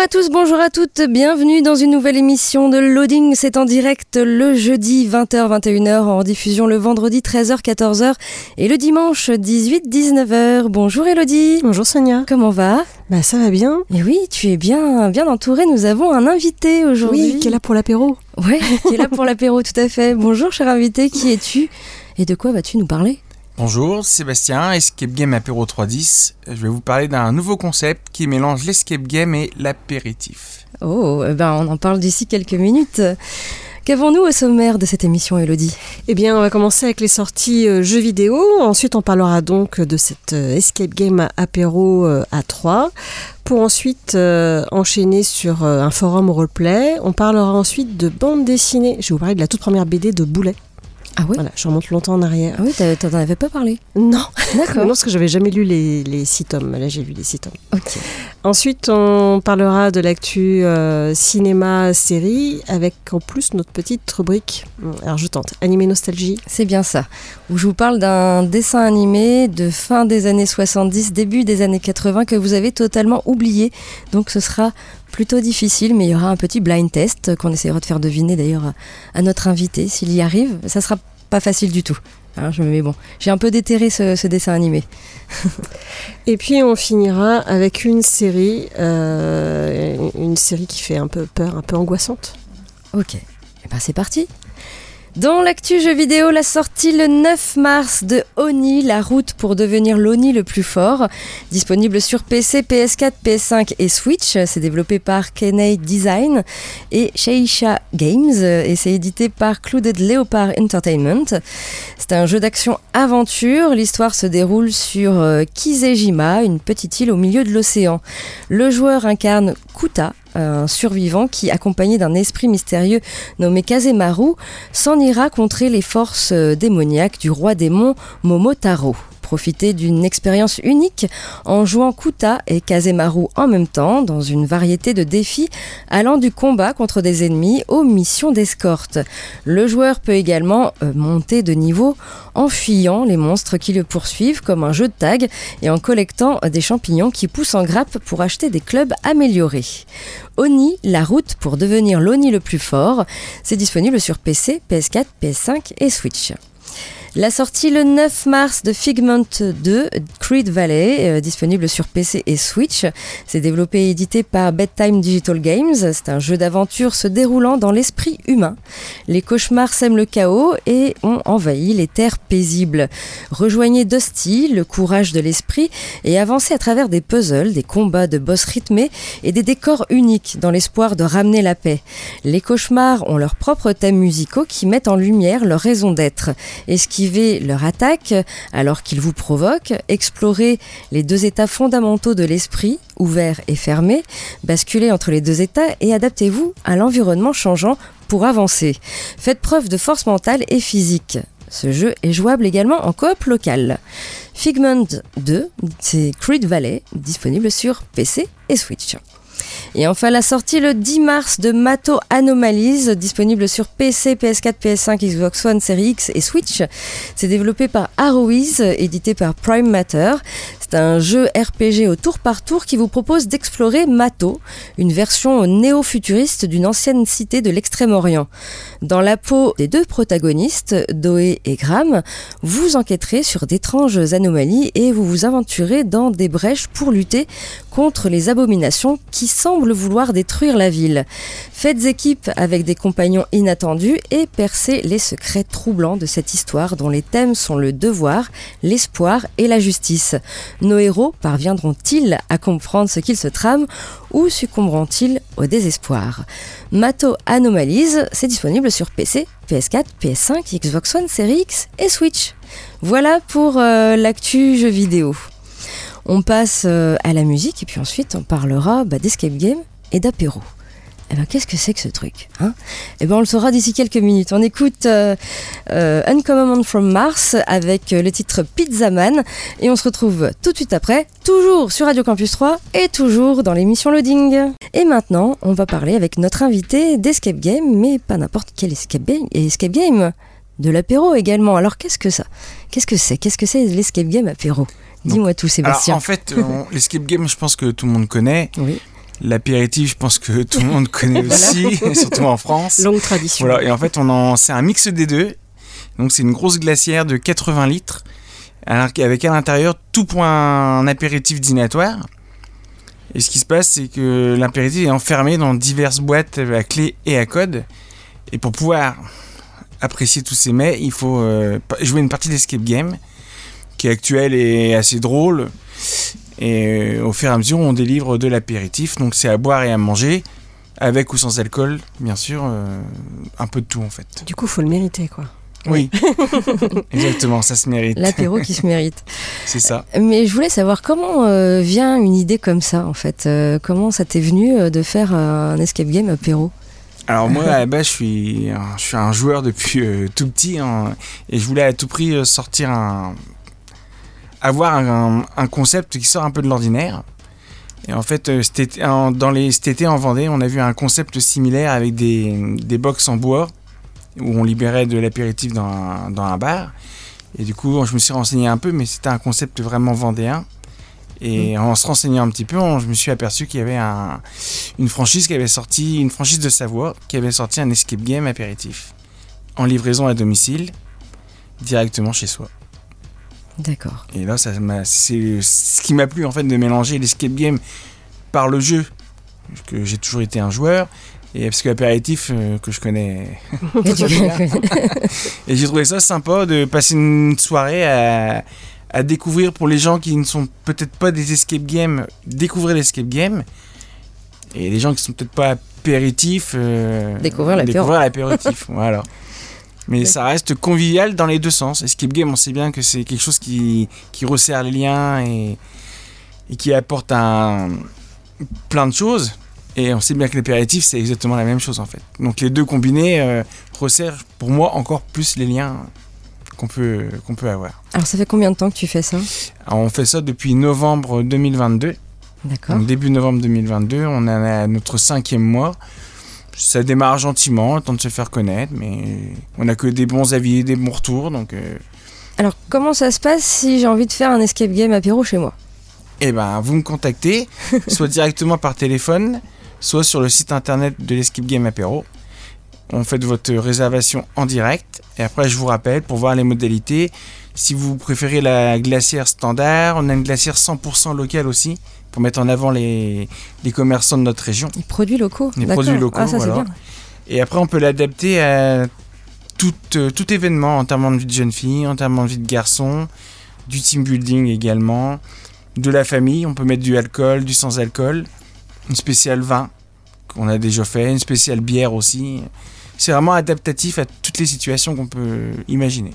Bonjour à tous, bonjour à toutes, bienvenue dans une nouvelle émission de Loading. C'est en direct le jeudi 20h-21h, en diffusion le vendredi 13h-14h et le dimanche 18-19h. Bonjour Elodie. Bonjour Sonia. Comment va? Bah ça va bien. Et oui, tu es bien, bien entourée. Nous avons un invité aujourd'hui. Oui, qui est là pour l'apéro. Ouais, qui est là pour l'apéro, tout à fait. Bonjour cher invité, qui es-tu? Et de quoi vas-tu nous parler? Bonjour, Sébastien, Escape Game Apéro 310. Je vais vous parler d'un nouveau concept qui mélange l'escape game et l'apéritif. Oh, eh ben on en parle d'ici quelques minutes. Qu'avons-nous au sommaire de cette émission, Elodie? Eh bien, on va commencer avec les sorties euh, jeux vidéo. Ensuite, on parlera donc de cette euh, escape game apéro euh, à 3 pour ensuite euh, enchaîner sur un forum roleplay. On parlera ensuite de bande dessinée. Je vais vous parler de la toute première BD de Boulet. Ah oui Voilà, je remonte longtemps en arrière. Ah oui, t'en avais pas parlé. Non, D'accord. non, parce que j'avais jamais lu les, les six tomes. Là, j'ai lu les six tomes. Ok. Ensuite, on parlera de l'actu euh, cinéma-série avec en plus notre petite rubrique. Alors, je tente. Animé Nostalgie. C'est bien ça. Où je vous parle d'un dessin animé de fin des années 70, début des années 80 que vous avez totalement oublié. Donc ce sera plutôt difficile, mais il y aura un petit blind test qu'on essaiera de faire deviner d'ailleurs à, notre invité s'il y arrive. Ça sera pas facile du tout. Hein, je me mets bon. J'ai un peu déterré ce, ce dessin animé. Et puis, on finira avec une série, euh, une série qui fait un peu peur, un peu angoissante. Ok, eh ben c'est parti. Dans l'actu jeu vidéo, la sortie le 9 mars de Oni, la route pour devenir l'Oni le plus fort. Disponible sur PC, PS4, PS5 et Switch. C'est développé par Kenei Design et Sheisha Games et c'est édité par Clouded Leopard Entertainment. C'est un jeu d'action-aventure. L'histoire se déroule sur euh, Kizejima, une petite île au milieu de l'océan. Le joueur incarne Kuta, un survivant qui, accompagné d'un esprit mystérieux nommé Kazemaru, s'en ira contrer les forces euh, démoniaques du roi démon Momotaro. Profitez d'une expérience unique en jouant Kuta et Kazemaru en même temps dans une variété de défis allant du combat contre des ennemis aux missions d'escorte. Le joueur peut également euh, monter de niveau en fuyant les monstres qui le poursuivent comme un jeu de tag et en collectant des champignons qui poussent en grappe pour acheter des clubs améliorés. Oni, la route pour devenir l'Oni le plus fort, c'est disponible sur PC, PS4, PS5 et Switch. La sortie le 9 mars de Figment 2, Creed Valley, euh, disponible sur PC et Switch. C'est développé et édité par Bedtime Digital Games. C'est un jeu d'aventure se déroulant dans l'esprit humain. Les cauchemars sèment le chaos et ont envahi les terres paisibles. Rejoignez Dusty, le courage de l'esprit, et avancez à travers des puzzles, des combats de boss rythmés et des décors uniques dans l'espoir de ramener la paix. Les cauchemars ont leurs propres thèmes musicaux qui mettent en lumière leur raison d'être. Esquivez leur attaque alors qu'ils vous provoquent, explorez les deux états fondamentaux de l'esprit, ouvert et fermé, basculez entre les deux états et adaptez-vous à l'environnement changeant pour avancer. Faites preuve de force mentale et physique. Ce jeu est jouable également en coop local. Figment 2, c'est Creed Valley, disponible sur PC et Switch. Et enfin la sortie le 10 mars de Mato Anomalies, disponible sur PC, PS4, PS5, Xbox One, Series X et Switch. C'est développé par Arrowiz, édité par Prime Matter. C'est un jeu RPG au tour par tour qui vous propose d'explorer Mato, une version néo-futuriste d'une ancienne cité de l'Extrême-Orient. Dans la peau des deux protagonistes, Doé et Gram, vous enquêterez sur d'étranges anomalies et vous vous aventurez dans des brèches pour lutter contre les abominations qui semblent vouloir détruire la ville. Faites équipe avec des compagnons inattendus et percez les secrets troublants de cette histoire dont les thèmes sont le devoir, l'espoir et la justice. Nos héros parviendront-ils à comprendre ce qu'ils se trament ou succomberont-ils au désespoir? Mato Anomalise, c'est disponible sur PC, PS4, PS5, Xbox One, Series X et Switch. Voilà pour euh, l'actu jeu vidéo. On passe euh, à la musique et puis ensuite on parlera bah, d'escape game et d'apéro. Eh ben, qu'est-ce que c'est que ce truc hein? Eh ben, on le saura d'ici quelques minutes. On écoute euh, euh, Uncommon from Mars avec le titre Pizza Man et on se retrouve tout de suite après, toujours sur Radio Campus 3 et toujours dans l'émission Loading. Et maintenant, on va parler avec notre invité d'Escape Game, mais pas n'importe quel escape game, escape game de l'apéro également. Alors qu'est-ce que ça? Qu'est-ce que c'est? Qu'est-ce que c'est l'escape game apéro? Dis-moi tout, Sébastien. Alors, en fait, on- l'escape game, je pense que tout le monde connaît. Oui. L'apéritif, je pense que tout le monde connaît aussi, surtout en France. Longue tradition. Voilà, et en fait, on en, c'est un mix des deux. Donc, c'est une grosse glacière de 80 litres, avec à l'intérieur tout pour un apéritif dînatoire. Et ce qui se passe, c'est que l'apéritif est enfermé dans diverses boîtes à clé et à code. Et pour pouvoir apprécier tous ces mets, il faut euh, jouer une partie d'escape game qui est actuelle et assez drôle. Et euh, au fur et à mesure, on délivre de l'apéritif. Donc, c'est à boire et à manger, avec ou sans alcool, bien sûr. euh, un peu de tout, en fait. Du coup, faut le mériter, quoi. Oui, exactement, ça se mérite. L'apéro qui se mérite. C'est ça. Mais je voulais savoir comment euh, vient une idée comme ça en fait. Euh, comment ça t'est venu euh, de faire un escape game apéro? Alors moi, à la base, je suis, un- je suis un joueur depuis tout petit hein, et je voulais à tout prix sortir un, avoir un, un concept qui sort un peu de l'ordinaire. Et en fait, euh, cet été, en- dans les, cet été en Vendée, on a vu un concept similaire avec des, des box en bois où on libérait de l'apéritif dans, un- dans un bar. Et du coup, je me suis renseigné un peu, mais c'était un concept vraiment vendéen. Et en se renseignant un petit peu, on- je me suis aperçu qu'il y avait un, une franchise qui avait sorti, une franchise de Savoie, qui avait sorti un escape game apéritif en livraison à domicile, directement chez soi. D'accord. Et là, ça c'est ce qui m'a plu en fait de mélanger l'escape game par le jeu, que j'ai toujours été un joueur, et parce que l'apéritif euh, que je connais. Et j'ai trouvé ça sympa de passer une soirée à, à découvrir pour les gens qui ne sont peut-être pas des escape games, découvrir l'escape game. Et les gens qui sont peut-être pas apéritifs, euh, Découvrir l'apéro. découvrir l'apéritif. voilà. Mais ça reste convivial dans les deux sens. Escape game, on sait bien que c'est quelque chose qui, qui resserre les liens et, et qui apporte un, plein de choses. Et on sait bien que l'apéritif, c'est exactement la même chose en fait. Donc les deux combinés euh, resserrent pour moi encore plus les liens qu'on peut, qu'on peut avoir. Alors ça fait combien de temps que tu fais ça? Alors, on fait ça depuis novembre 2022. D'accord. Donc début novembre 2022, on est à notre cinquième mois. Ça démarre gentiment, temps de se faire connaître, mais on n'a que des bons avis, des bons retours. Donc, euh, Alors comment ça se passe si j'ai envie de faire un escape game apéro chez moi? Eh ben, vous me contactez, soit directement par téléphone, soit sur le site internet de l'Escape Game Apéro. On fait votre réservation en direct et après je vous rappelle pour voir les modalités. Si vous préférez la glacière standard, on a une glacière 100% locale aussi pour mettre en avant les, les commerçants de notre région. Les produits locaux Les produits locaux, Ah ça voilà. bien. Et après, on peut l'adapter à tout, euh, tout événement, enterrement de vie de jeune fille, enterrement de vie de garçon, du team building également, de la famille. On peut mettre du alcool, du sans alcool, une spéciale vin qu'on a déjà fait, une spéciale bière aussi. C'est vraiment adaptatif à toutes les situations qu'on peut imaginer.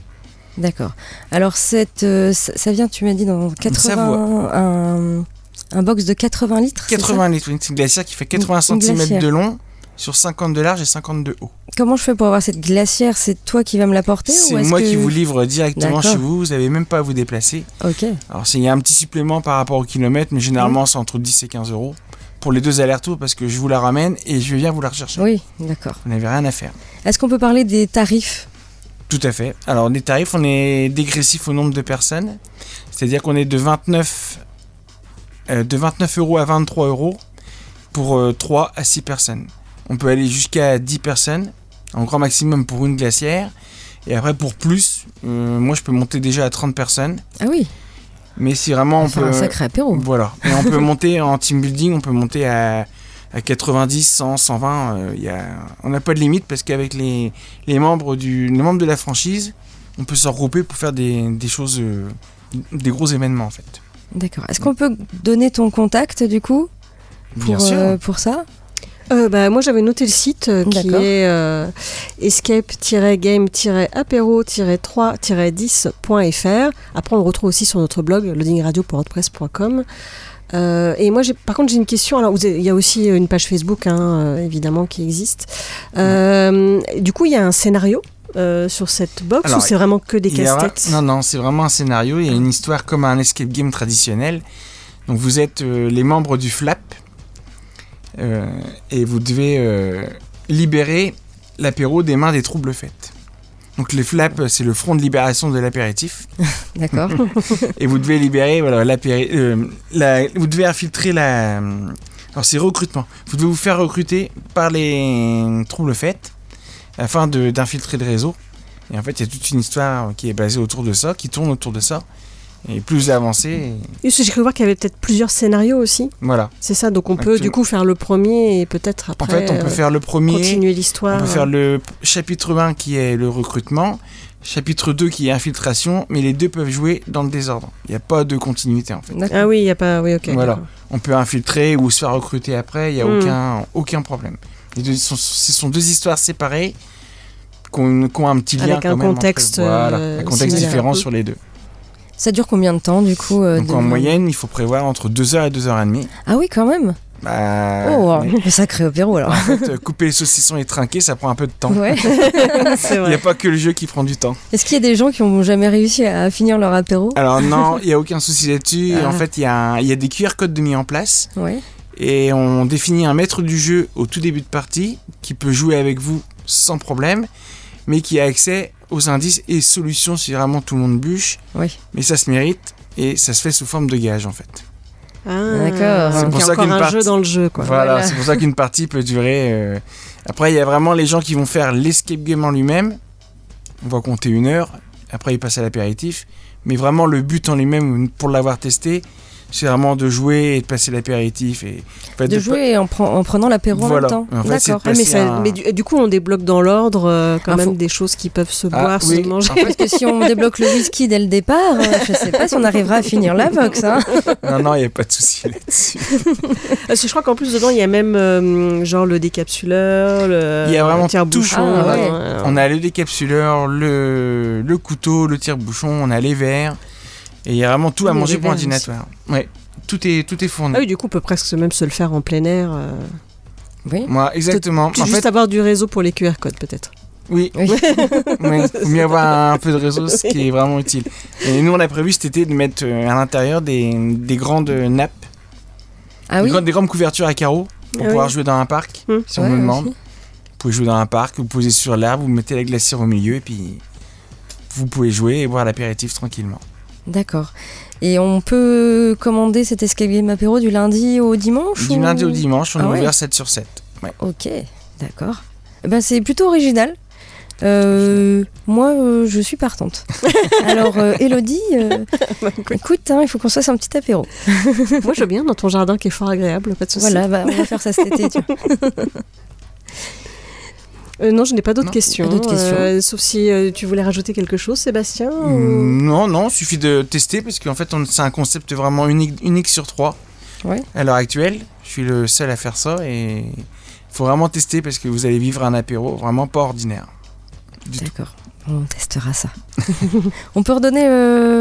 D'accord. Alors cette, euh, ça ça vient, tu m'as dit, dans 80... Un, box de 80 litres c'est ça 80 litres, oui, c'est une glacière qui fait 80 Une cm glacière. de long sur 50 de large et 50 de haut. Comment je fais pour avoir cette glacière? C'est toi qui vas me l'apporter ou C'est moi que- qui vous livre directement chez vous, vous n'avez même pas à vous déplacer. Ok. Alors il y a un petit supplément par rapport au kilomètre, mais généralement c'est entre 10 et 15 euros pour les deux allers-retours parce que je vous la ramène et je viens vous la rechercher. Oui, d'accord. Vous n'avez rien à faire. Est-ce qu'on peut parler des tarifs? Tout à fait. Alors les tarifs, on est dégressif au nombre de personnes, c'est-à-dire qu'on est de 29, euh, de 29 euros à 23 euros pour euh, 3 à 6 personnes. On peut aller jusqu'à 10 personnes, en grand maximum pour une glacière. Et après pour plus, euh, moi je peux monter déjà à 30 personnes. Ah oui, Mais si vraiment on peut... un sacré apéro. Voilà. Et on peut monter en team building, on peut monter à, à 90, 100, 120, euh, y a, on n'a pas de limite parce qu'avec les, les, membres du, les membres de la franchise, on peut se regrouper pour faire des, des choses, euh, des gros événements en fait. D'accord. Est-ce qu'on peut donner ton contact du coup pour, Bien sûr. euh, pour ça? Euh, bah, moi j'avais noté le site euh, qui est euh, escape-game-apéro-3-10.fr. Après on le retrouve aussi sur notre blog loadingradio.wordpress.com. Euh, et moi, j'ai- par contre, j'ai une question. Alors, il y a aussi une page Facebook, hein, euh, évidemment, qui existe. Euh, Du coup, il y a un scénario euh, sur cette box Alors, ou c'est vraiment que des casse-têtes? Non, non, c'est vraiment un scénario. Il y a une histoire comme un escape game traditionnel. Donc vous êtes euh, les membres du FLAP euh, et vous devez euh, libérer l'apéro des mains des troubles faits. Donc le FLAP, c'est le Front de libération de l'apéritif. D'accord. et vous devez libérer voilà, euh, la- vous devez infiltrer la. Alors c'est recrutement. Vous devez vous faire recruter par les troubles faits afin d'infiltrer le réseau. Et en fait, il y a toute une histoire qui est basée autour de ça, qui tourne autour de ça. Et plus et Juste, J'ai cru voir qu'il y avait peut-être plusieurs scénarios aussi. voilà. C'est ça, donc on peut du coup faire le premier et peut-être En après fait, on peut euh, faire le premier, continuer on l'histoire. peut faire le chapitre 1 qui est le recrutement, chapitre 2 qui est infiltration, mais les deux peuvent jouer dans le désordre. Il n'y a pas de continuité en fait. Ah oui, il n'y a pas. Oui, ok. Voilà. on peut infiltrer ou se faire recruter après, il n'y a Mm. aucun, aucun problème. Deux sont- ce sont deux histoires séparées qui ont, un petit lien Avec un quand même entre eux. contexte, Voilà, euh, un contexte similaire. différent sur les deux. Ça dure combien de temps du coup euh, Donc de- en moyenne, il faut prévoir entre 2h et 2h30. Ah oui, quand même. Bah, oh, mais un sacré apéro alors. en fait, euh, couper les saucissons et trinquer, ça prend un peu de temps. Ouais. C'est Il n'y a pas que le jeu qui prend du temps. Est-ce qu'il y a des gens qui ont jamais réussi à finir leur apéro? Alors non, il n'y a aucun souci là-dessus. Ah. En fait, il y, a un- il y a des QR codes de mis en place. Ouais. Et on définit un maître du jeu au tout début de partie qui peut jouer avec vous sans problème, mais qui a accès aux indices et solutions si vraiment tout le monde bûche. Oui. Mais ça se mérite et ça se fait sous forme de gage en fait. Ah, D'accord. C'est pour ça qu'une un partie- jeu dans le jeu, quoi. Voilà, Voilà. c'est pour ça qu'une partie peut durer. euh, Après, il y a vraiment les gens qui vont faire l'escape game en lui-même. On va compter une heure. Après, ils passent à l'apéritif. Mais vraiment, le but en lui-même, pour l'avoir testé, c'est vraiment de jouer et de passer l'apéritif. Et, en fait, De jouer en, pre- en prenant l'apéro en même temps. En fait, c'est D'accord. Ah, mais, passer ça- un- mais du, du coup, on débloque dans l'ordre euh, quand Ah, même faut- des choses qui peuvent se Ah, boire, oui. se manger. En fait, Parce que si on débloque le whisky dès le départ, euh, je sais pas si on arrivera à finir la box. Hein. Non, non, il n'y a pas de souci là-dessus. Parce que je crois qu'en plus, dedans, il y a même euh, genre le décapsuleur, le Il y a vraiment le tire-bouchon. tout. Ah, ouais. On a le décapsuleur, le, le couteau, le tire-bouchon, on a les verres. Et il y a vraiment tout à Oui, manger pour dînatoire. Ouais, tout est, tout est fourni. Ah oui, du coup, on peut presque même se le faire en plein air. euh. Oui. Moi, exactement. Tout En juste fait, avoir du réseau pour les QR codes, peut-être. oui, Oui. Ouais, faut mieux avoir un peu de réseau, ce qui est vraiment utile. Et nous, on a prévu cet été de mettre euh, à l'intérieur des, des grandes nappes, Ah des, oui. grandes, des grandes couvertures à carreaux pour Ah pouvoir oui. jouer dans un parc, Hmm. si on me demande. aussi. Vous pouvez jouer dans un parc, vous posez sur l'arbre, vous mettez la glacière au milieu et puis vous pouvez jouer et boire l'apéritif tranquillement. D'accord. Et on peut commander cet escape game apéro du lundi au dimanche Du ou- lundi au dimanche, on Ah est ouais. ouvert 7 sur 7. Ouais. Ok, d'accord. Eh Ben, c'est plutôt original. Euh, moi, euh, je suis partante. Alors, euh, Elodie, euh, écoute, hein, il faut qu'on se fasse un petit apéro. Moi, je veux bien dans ton jardin qui est fort agréable, pas de souci. Voilà, bah, on va faire ça cet été. tiens. Euh, non, je n'ai pas d'autres Non, questions. pas d'autres questions. Euh, sauf si euh, tu voulais rajouter quelque chose, Sébastien ou- Mm, Non, non, il suffit de tester parce qu'en fait, c'est un concept vraiment unique, unique sur trois Ouais. à l'heure actuelle. Je suis le seul à faire ça et il faut vraiment tester parce que vous allez vivre un apéro vraiment pas ordinaire. D'accord, on testera ça. on peut redonner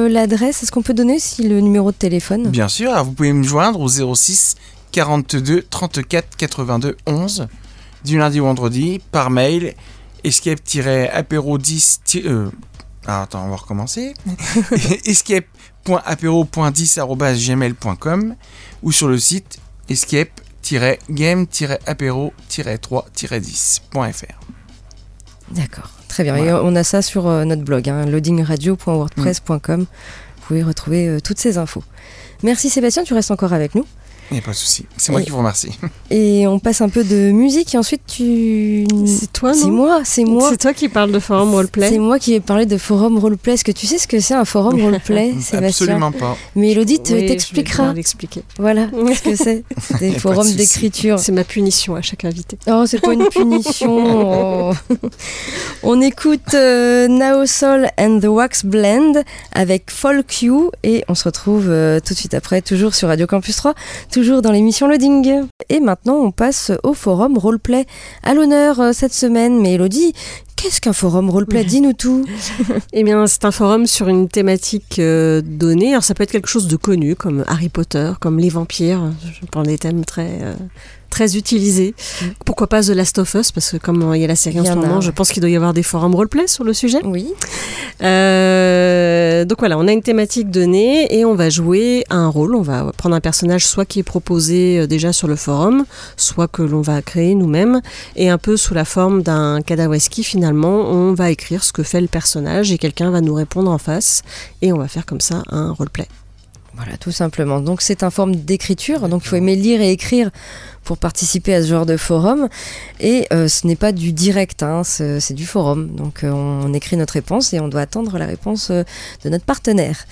l'adresse Est-ce qu'on peut donner si le numéro de téléphone? Bien sûr, alors vous pouvez me joindre au 06 42 34 82 11 du lundi au vendredi par mail escape-apéro10 euh, ah, attends, on va recommencer. escape.apéro.10@gmail.com ou sur le site escape-game-apéro-3-10.fr. D'accord, très bien. Et on a ça sur euh, notre blog, hein, loadingradio.wordpress.com. Vous pouvez retrouver euh, toutes ces infos. Merci Sébastien, tu restes encore avec nous. Il n'y a pas de souci. C'est moi Et- qui vous remercie. Et on passe un peu de musique et ensuite tu... C'est toi, non C'est moi, c'est moi. C'est toi qui parles de forum roleplay. C'est moi qui vais parler de forum roleplay. Est-ce que tu sais ce que c'est un forum roleplay, Sébastien Absolument pas. Mais Elodie Oui, t'expliquera. l'expliquer. Voilà ce que c'est. Des de forums souci. d'écriture. C'est ma punition à chaque invité. Oh, c'est pas une punition. oh. On écoute euh, Now Soul and the Wax Blend avec Folk You et on se retrouve euh, tout de suite après, toujours sur Radio Campus 3, toujours dans l'émission Loading. Et maintenant, on passe au forum roleplay. À l'honneur euh, cette semaine, mais Elodie, qu'est-ce qu'un forum roleplay? Dis-nous tout. Eh bien, c'est un forum sur une thématique euh, donnée. Alors, ça peut être quelque chose de connu, comme Harry Potter, comme les vampires. Je prends des thèmes très, euh, très utilisés. Pourquoi pas The Last of Us? Parce que comme il y a la série en Mm. Ce moment, je pense qu'il doit y avoir des forums roleplay sur le sujet. Oui. Euh, donc voilà, on a une thématique donnée et on va jouer un rôle. On va prendre un personnage soit qui est proposé déjà sur le forum, soit que l'on va créer nous-mêmes, et un peu sous la forme d'un kadawaski finalement, on va écrire ce que fait le personnage et quelqu'un va nous répondre en face et on va faire comme ça un roleplay. Voilà, tout simplement. Donc c'est un forme d'écriture, donc il faut aimer lire et écrire pour participer à ce genre de forum. Et euh, ce n'est pas du direct, hein, c'est du forum. Donc euh, on écrit notre réponse et on doit attendre la réponse euh, de notre partenaire.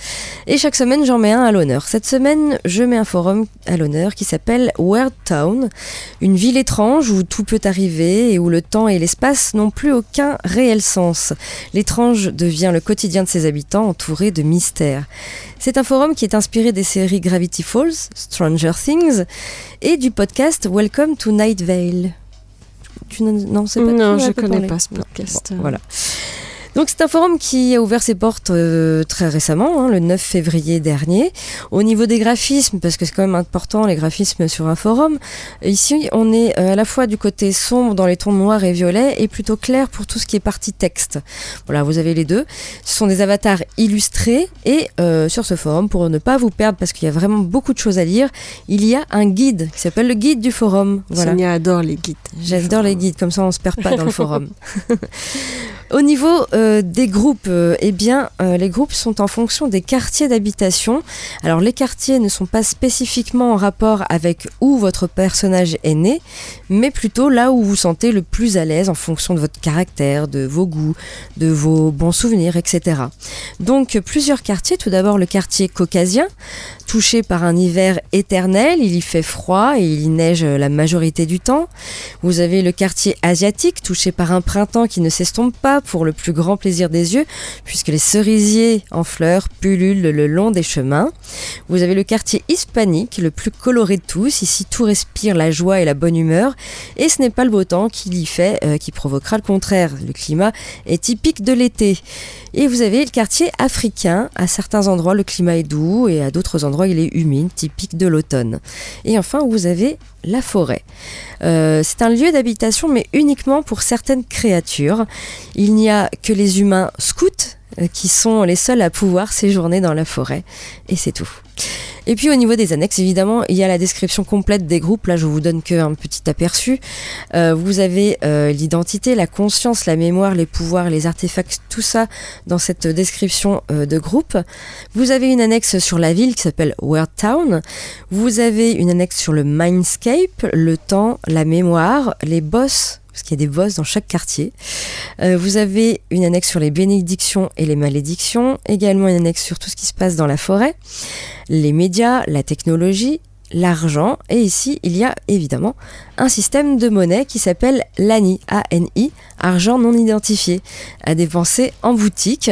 Et chaque semaine, j'en mets un à l'honneur. Cette semaine, je mets un forum à l'honneur qui s'appelle Weird Town, une ville étrange où tout peut arriver et où le temps et l'espace n'ont plus aucun réel sens. L'étrange devient le quotidien de ses habitants entouré de mystères. C'est un forum qui est inspiré des séries Gravity Falls, Stranger Things et du podcast Welcome to Night Vale. Tu non, c'est pas non, je connais parlé pas ce podcast. Bon, voilà. Donc c'est un forum qui a ouvert ses portes euh, très récemment, hein, le 9 février dernier. Au niveau des graphismes, parce que c'est quand même important les graphismes sur un forum, ici on est euh, à la fois du côté sombre dans les tons noirs et violets et plutôt clair pour tout ce qui est partie texte. Voilà, vous avez les deux. Ce sont des avatars illustrés et euh, sur ce forum, pour ne pas vous perdre, parce qu'il y a vraiment beaucoup de choses à lire, il y a un guide qui s'appelle le guide du forum. Voilà. Sonia adore les guides. J'adore les guides, comme ça on se perd pas dans le forum. Au niveau euh, des groupes, euh, eh bien, euh, les groupes sont en fonction des quartiers d'habitation. Alors, les quartiers ne sont pas spécifiquement en rapport avec où votre personnage est né, mais plutôt là où vous vous sentez le plus à l'aise en fonction de votre caractère, de vos goûts, de vos bons souvenirs, etc. Donc, plusieurs quartiers. Tout d'abord, le quartier caucasien, touché par un hiver éternel. Il y fait froid et il y neige la majorité du temps. Vous avez le quartier asiatique, touché par un printemps qui ne s'estompe pas pour le plus grand plaisir des yeux, puisque les cerisiers en fleurs pullulent le long des chemins. Vous avez le quartier hispanique, le plus coloré de tous. Ici, tout respire la joie et la bonne humeur. Et ce n'est pas le beau temps qui y fait, euh, qui provoquera le contraire. Le climat est typique de l'été. Et vous avez le quartier africain. À certains endroits, le climat est doux et à d'autres endroits, il est humide, typique de l'automne. Et enfin, vous avez la forêt. Euh, c'est un lieu d'habitation, mais uniquement pour certaines créatures. Il n'y a que les humains scouts qui sont les seuls à pouvoir séjourner dans la forêt. Et c'est tout. Et puis au niveau des annexes, évidemment, il y a la description complète des groupes. Là, je vous donne qu'un petit aperçu. Euh, vous avez euh, l'identité, la conscience, la mémoire, les pouvoirs, les artefacts, tout ça dans cette description euh, de groupe. Vous avez une annexe sur la ville qui s'appelle Weird Town. Vous avez une annexe sur le Mindscape, le temps, la mémoire, les boss parce qu'il y a des boss dans chaque quartier. Euh, vous avez une annexe sur les bénédictions et les malédictions, également une annexe sur tout ce qui se passe dans la forêt, les médias, la technologie, l'argent, et ici il y a évidemment un système de monnaie qui s'appelle l'ANI, A-N-I, argent non identifié, à dépenser en boutique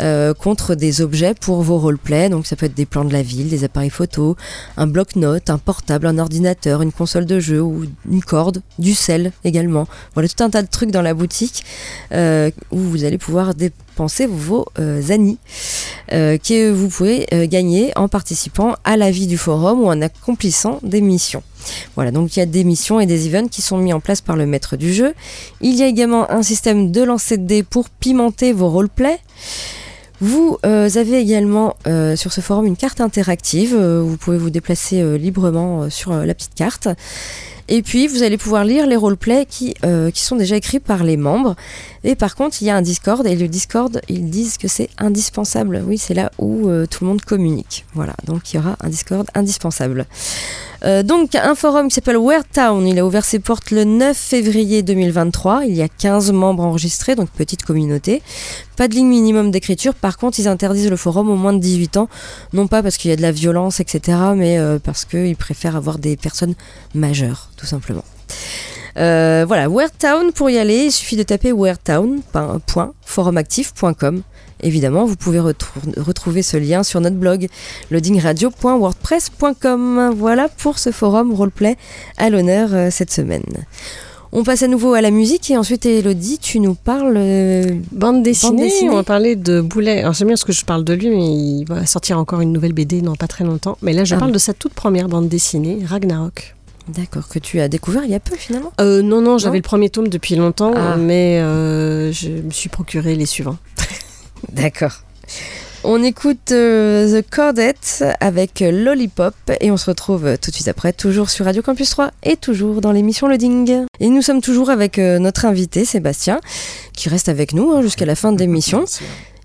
euh, contre des objets pour vos roleplays. Donc ça peut être des plans de la ville, des appareils photo, un bloc-notes, un portable, un ordinateur, une console de jeu ou une corde, du sel également. Voilà tout un tas de trucs dans la boutique euh, où vous allez pouvoir dépenser vos euh, euh, que vous pouvez gagner en participant à la vie du forum ou en accomplissant des missions. Voilà, donc il y a des missions et des events qui sont mis en place par le maître du jeu. Il y a également un système de lancer de dés pour pimenter vos roleplays. Vous euh, avez également euh, sur ce forum une carte interactive. Euh, vous pouvez vous déplacer librement sur la petite carte. Et puis, vous allez pouvoir lire les roleplays qui, qui sont déjà écrits par les membres. Et par contre, il y a un Discord, et le Discord, ils disent que c'est indispensable. Oui, c'est là où tout le monde communique. Voilà, donc il y aura un Discord indispensable. Euh, donc, un forum qui s'appelle Town, il a ouvert ses portes le 9 février 2023. Il y a 15 membres enregistrés, donc petite communauté. Pas de ligne minimum d'écriture. Par contre, ils interdisent le forum aux moins de 18 ans. Non pas parce qu'il y a de la violence, etc., mais euh, parce qu'ils préfèrent avoir des personnes majeures, tout simplement. Euh, voilà, Town pour y aller, il suffit de taper weartown.forumactif.com. Évidemment, vous pouvez retrouver ce lien sur notre blog loadingradio.wordpress.com. Voilà pour ce forum roleplay à l'honneur euh, cette semaine. On passe à nouveau à la musique et ensuite Elodie, tu nous parles euh, bande, dessinée, On va parler de Boulet. Alors j'aime bien ce que je parle de lui, mais il va sortir encore une nouvelle BD dans pas très longtemps. Mais là, je ah parle de sa toute première bande dessinée, Ragnarok. D'accord, que tu as découvert il y a peu finalement? Euh, Non, non, j'avais le premier tome depuis longtemps, ah. mais je me suis procuré les suivants. D'accord. On écoute euh, The Cordette avec Lollipop et on se retrouve tout de suite après, toujours sur Radio Campus 3 et toujours dans l'émission Loading. Et nous sommes toujours avec euh, notre invité Sébastien qui reste avec nous hein, jusqu'à la fin de l'émission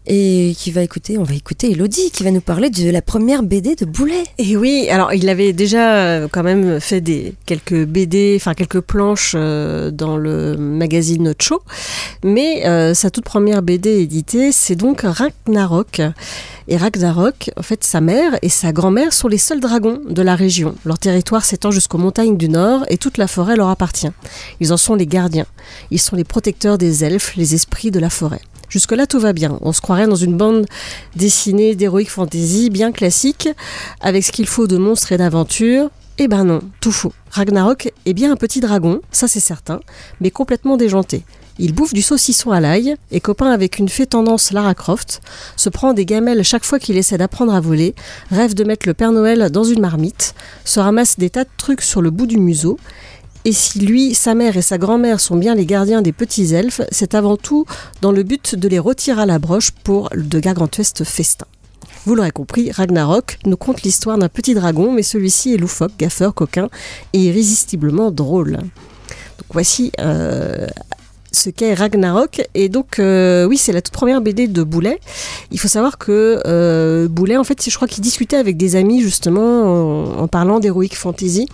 et qui va écouter, on va écouter Elodie qui va nous parler de la première BD de Boulet. Et oui, alors il avait déjà euh, quand même fait des quelques BD, enfin quelques planches euh, dans le magazine Cho, mais euh, sa toute première BD éditée, c'est donc Ragnarok. Et Ragnarok, en fait, sa mère et sa grand-mère sont les seuls dragons de la région. Leur territoire s'étend jusqu'aux montagnes du nord et toute la forêt leur appartient. Ils en sont les gardiens. Ils sont les protecteurs des elfes, les esprits de la forêt. Jusque-là, tout va bien. On se croirait dans une bande dessinée d'héroïque fantasy bien classique, avec ce qu'il faut de monstres et d'aventures. Eh ben non, tout faux. Ragnarok est bien un petit dragon, ça c'est certain, mais complètement déjanté. Il bouffe du saucisson à l'ail, est copain avec une fée tendance Lara Croft, se prend des gamelles chaque fois qu'il essaie d'apprendre à voler, rêve de mettre le Père Noël dans une marmite, se ramasse des tas de trucs sur le bout du museau, et si lui, sa mère et sa grand-mère sont bien les gardiens des petits elfes, c'est avant tout dans le but de les retirer à la broche pour de gargantuesques festins. Vous l'aurez compris, Ragnarok nous conte l'histoire d'un petit dragon, mais celui-ci est loufoque, gaffeur, coquin et irrésistiblement drôle. Donc voici euh, ce qu'est Ragnarok. Et donc, euh, oui, c'est la toute première BD de Boulet. Il faut savoir que euh, Boulet, en fait, je crois qu'il discutait avec des amis justement en, en parlant d'Heroic Fantasy.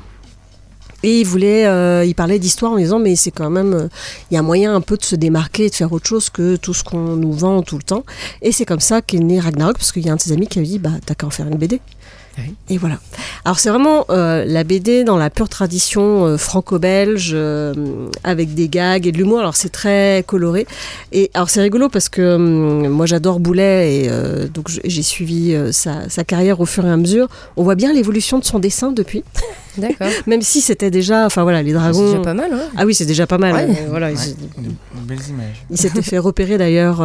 Et il voulait, euh, il parlait d'histoire en disant mais c'est quand même, euh, il y a moyen un peu de se démarquer et de faire autre chose que tout ce qu'on nous vend tout le temps. Et c'est comme ça qu'est né Ragnarok parce qu'il y a un de ses amis qui a dit bah t'as qu'à en faire une BD. Et voilà. Alors c'est vraiment euh, la BD dans la pure tradition euh, franco-belge, euh, avec des gags et de l'humour. Alors c'est très coloré. Et alors c'est rigolo parce que hum, moi j'adore Boulet et donc j'ai suivi sa, sa, carrière au fur et à mesure. On voit bien l'évolution de son dessin depuis. D'accord. Même si c'était déjà, enfin voilà, les dragons. C'est déjà pas mal. Hein ah oui, c'est déjà pas mal. Ouais, voilà, belles images. Il s'était fait repérer d'ailleurs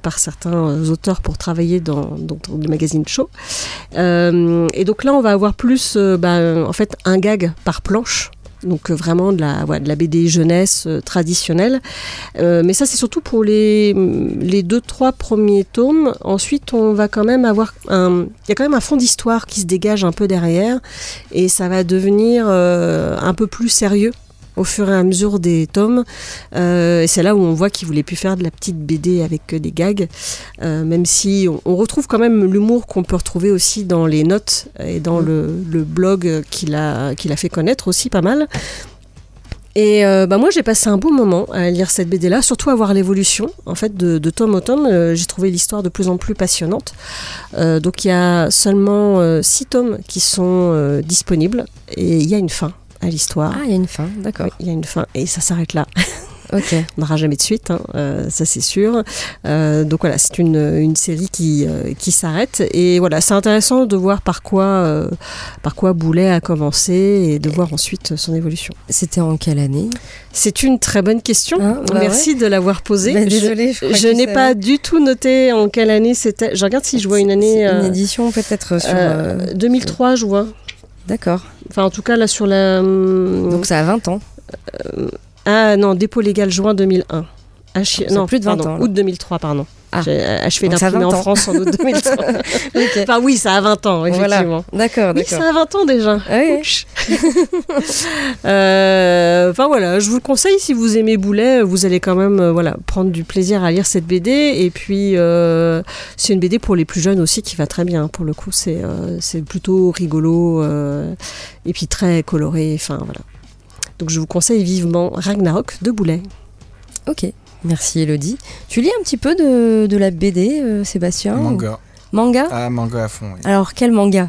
par certains auteurs pour travailler dans, dans, le magazine Show. et donc là, on va avoir plus, euh, bah, en fait, un gag par planche. Donc euh, vraiment de la, de la BD jeunesse euh, traditionnelle. mais ça c'est surtout pour les, les deux, trois premiers tomes. Ensuite on va quand même avoir un... Il y a quand même un fond d'histoire qui se dégage un peu derrière. Et ça va devenir un peu plus sérieux au fur et à mesure des tomes. Euh, et c'est là où on voit qu'il voulait plus faire de la petite BD avec des gags, euh, même si on, retrouve quand même l'humour qu'on peut retrouver aussi dans les notes et dans le, blog qu'il a, fait connaître aussi pas mal. Et euh, bah moi j'ai passé un bon moment à lire cette BD là, surtout à voir l'évolution en fait de, tome au tome. j'ai trouvé l'histoire de plus en plus passionnante. donc il y a seulement six tomes qui sont disponibles et il y a une fin à l'histoire. Ah, il y a une fin, d'accord. il y a une fin et ça s'arrête là. Ok. On n'aura jamais de suite, hein, euh, ça c'est sûr. Euh, donc voilà, c'est une, une, série qui, euh, qui s'arrête. Et voilà, c'est intéressant de voir par quoi, par quoi Boulet a commencé et de voir ensuite son évolution. C'était en quelle année? C'est une très bonne question. Hein, bah Merci de l'avoir posée. Ben, désolée, je, je n'ai pas du tout noté en quelle année c'était. Je regarde si je vois une année. Une édition peut-être sur. 2003, je vois. D'accord. Enfin, en tout cas, là, sur la. Hum, Donc, ça a 20 ans. Euh, ah non, dépôt légal juin 2001. Ah, non, plus de 20 ans. Août 2003, pardon. Ah. J'ai achevé d'imprimer en 20 ans. France en août 2003. Ok. Enfin oui, ça a 20 ans, Voilà. effectivement. D'accord, Oui, ça a 20 ans déjà. Ah oui. Euh, Enfin voilà, je vous le conseille si vous aimez Boulet, vous allez quand même euh, voilà prendre du plaisir à lire cette BD. Et puis euh, c'est une BD pour les plus jeunes aussi qui va très bien. Pour le coup, c'est c'est plutôt rigolo et puis très coloré. Enfin voilà. Donc je vous conseille vivement Ragnarok de Boulet. Ok. Merci Elodie. Tu lis un petit peu de, de la BD, euh, Sébastien Manga. Manga Ah, manga à fond. oui. Alors quel manga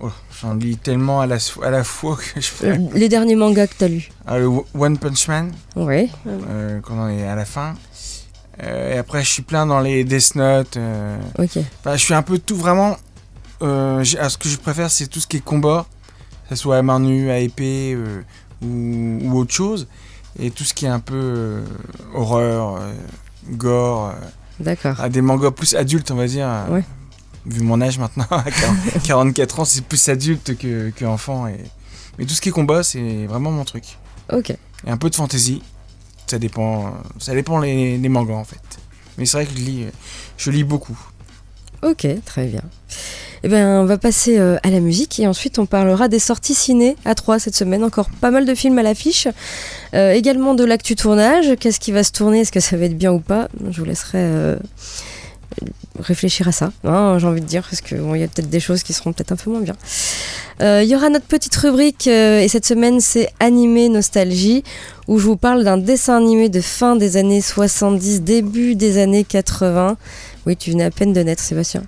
Oh, J'en lis tellement à la, à la fois que je fais. Euh, Les derniers mangas que t'as lus Ah, le One Punch Man, Ouais. euh, quand on est à la fin. Euh, et après, je suis plein dans les Death Note. Ok. Enfin, je suis un peu tout vraiment. Ce que je préfère, c'est tout ce qui est combat, que ce soit à main nue, à épée ou, ou autre chose. Et tout ce qui est un peu euh, horreur, euh, gore, euh, D'accord. ah, des mangas plus adultes, on va dire. Ouais. Vu mon âge maintenant, à 40 44 ans, c'est plus adulte que, que enfant. Et... Mais tout ce qui est combat, c'est vraiment mon truc. Ok. Et un peu de fantasy, ça dépend, ça dépend les, les mangas en fait. Mais c'est vrai que je lis, je lis beaucoup. Ok, très bien. Eh ben, on va passer euh, à la musique et ensuite on parlera des sorties ciné à 3 cette semaine. Encore pas mal de films à l'affiche. Euh, également de l'actu tournage. Qu'est-ce qui va se tourner? Est-ce que ça va être bien ou pas? Je vous laisserai euh, réfléchir à ça, hein, j'ai envie de dire, parce qu'il y a peut-être des choses qui seront peut-être un peu moins bien. Il y aura notre petite rubrique et cette semaine c'est Animé Nostalgie où je vous parle d'un dessin animé de fin des années 70, début des années 80. Oui, tu venais à peine de naître, Sébastien.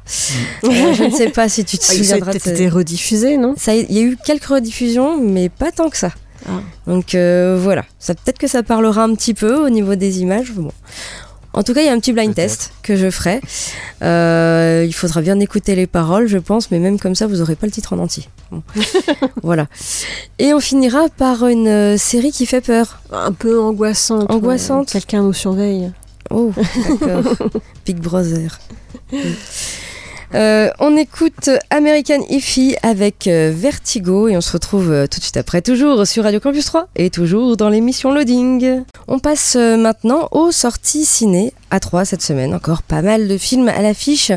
Euh, je ne sais pas si tu te Ah, ça a souviendras peut-être ce- été rediffusé, non ça, Il y a eu quelques rediffusions, mais pas tant que ça. Ah. Donc euh, voilà, ça peut-être que ça parlera un petit peu au niveau des images. Bon. En tout cas, il y a un petit blind test que je ferai. Euh, il faudra bien écouter les paroles, je pense, mais même comme ça, vous n'aurez pas le titre en entier. Bon. voilà. Et on finira par une série qui fait peur. Un peu angoissante. Angoissante. ouais. Quelqu'un nous surveille. Oh, d'accord. Big Brother. Euh, on écoute American Iffy avec euh, Vertigo et on se retrouve euh, tout de suite après, toujours sur Radio Campus 3 et toujours dans l'émission Loading. On passe maintenant aux sorties ciné à 3 cette semaine. Encore pas mal de films à l'affiche.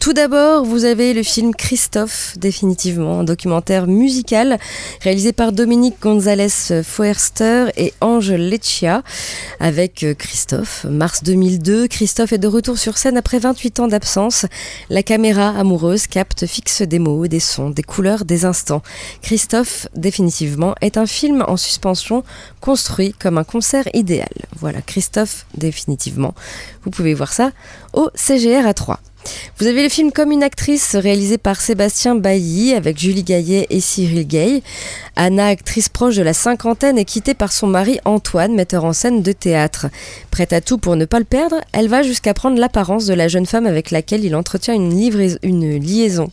Tout d'abord, vous avez le film Christophe, définitivement, un documentaire musical réalisé par Dominique Gonzalez Foerster et Ange Leccia avec euh, Christophe. Mars 2002, Christophe est de retour sur scène après 28 ans d'absence. La caméra amoureuse capte, fixe des mots, des sons, des couleurs, des instants. Christophe, définitivement, est un film en suspension construit comme un concert idéal. Voilà, Christophe, définitivement. Vous pouvez voir ça au CGR à 3. Vous avez le film Comme une actrice réalisé par Sébastien Bailly avec Julie Gaillet et Cyril Gay. Anna, actrice proche de la cinquantaine, est quittée par son mari Antoine, metteur en scène de théâtre. Prête à tout pour ne pas le perdre, elle va jusqu'à prendre l'apparence de la jeune femme avec laquelle il entretient une, liaison.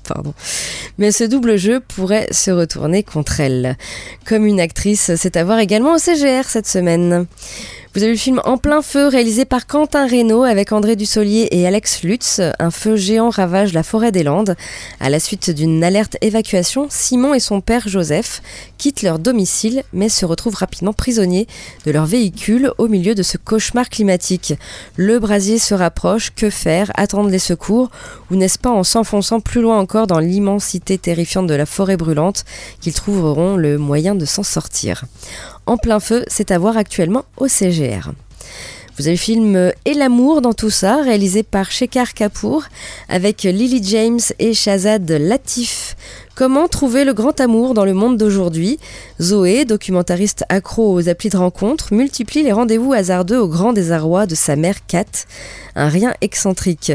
Mais ce double jeu pourrait se retourner contre elle. Comme une actrice, c'est à voir également au CGR cette semaine. Vous avez le film En plein feu, réalisé par Quentin Reynaud avec André Dussolier et Alex Lutz. Un feu géant ravage la forêt des Landes. À la suite d'une alerte évacuation, Simon et son père Joseph quittent leur domicile mais se retrouvent rapidement prisonniers de leur véhicule au milieu de ce cauchemar climatique. Le brasier se rapproche, que faire? Attendre les secours? Ou n'est-ce pas en s'enfonçant plus loin encore dans l'immensité terrifiante de la forêt brûlante qu'ils trouveront le moyen de s'en sortir? En plein feu, c'est à voir actuellement au CGR. Vous avez le film euh, Et l'amour dans tout ça, réalisé par Shekhar Kapoor, avec Lily James et Shazad Latif. Comment trouver le grand amour dans le monde d'aujourd'hui? Zoé, documentariste accro aux applis de rencontre, multiplie les rendez-vous hasardeux au grand désarroi de sa mère Kat, un rien excentrique.